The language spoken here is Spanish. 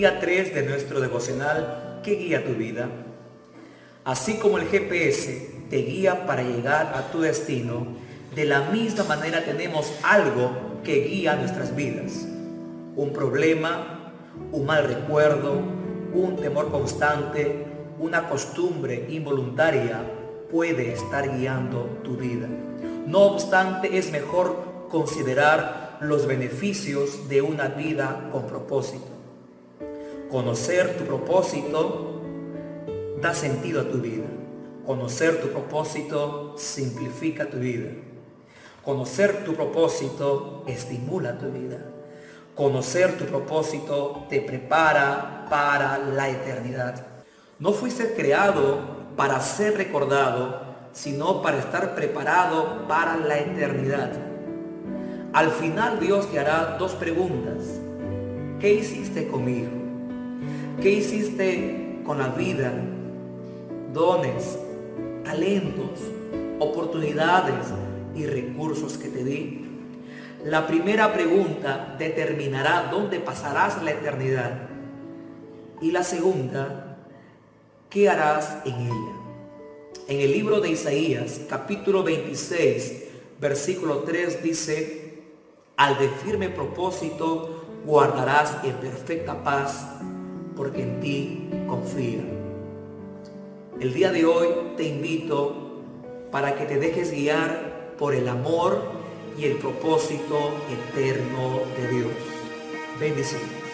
Día 3 de nuestro devocional ¿Qué guía tu vida? Así como el GPS te guía para llegar a tu destino, de la misma manera tenemos algo que guía nuestras vidas. Un problema, un mal recuerdo, un temor constante, una costumbre involuntaria puede estar guiando tu vida. No obstante, es mejor considerar los beneficios de una vida con propósito. Conocer tu propósito da sentido a tu vida. Conocer tu propósito simplifica tu vida. Conocer tu propósito estimula tu vida. Conocer tu propósito te prepara para la eternidad. No fuiste creado para ser recordado, sino para estar preparado para la eternidad. Al final Dios te hará dos preguntas. ¿Qué hiciste conmigo? ¿Qué hiciste con la vida? Dones, talentos, oportunidades y recursos que te di. La primera pregunta determinará dónde pasarás la eternidad. Y la segunda, ¿qué harás en ella? En el libro de Isaías, capítulo 26, versículo 3 dice, al de firme propósito guardarás en perfecta paz, porque en ti confía. El día de hoy te invito para que te dejes guiar por el amor y el propósito eterno de Dios. Bendiciones.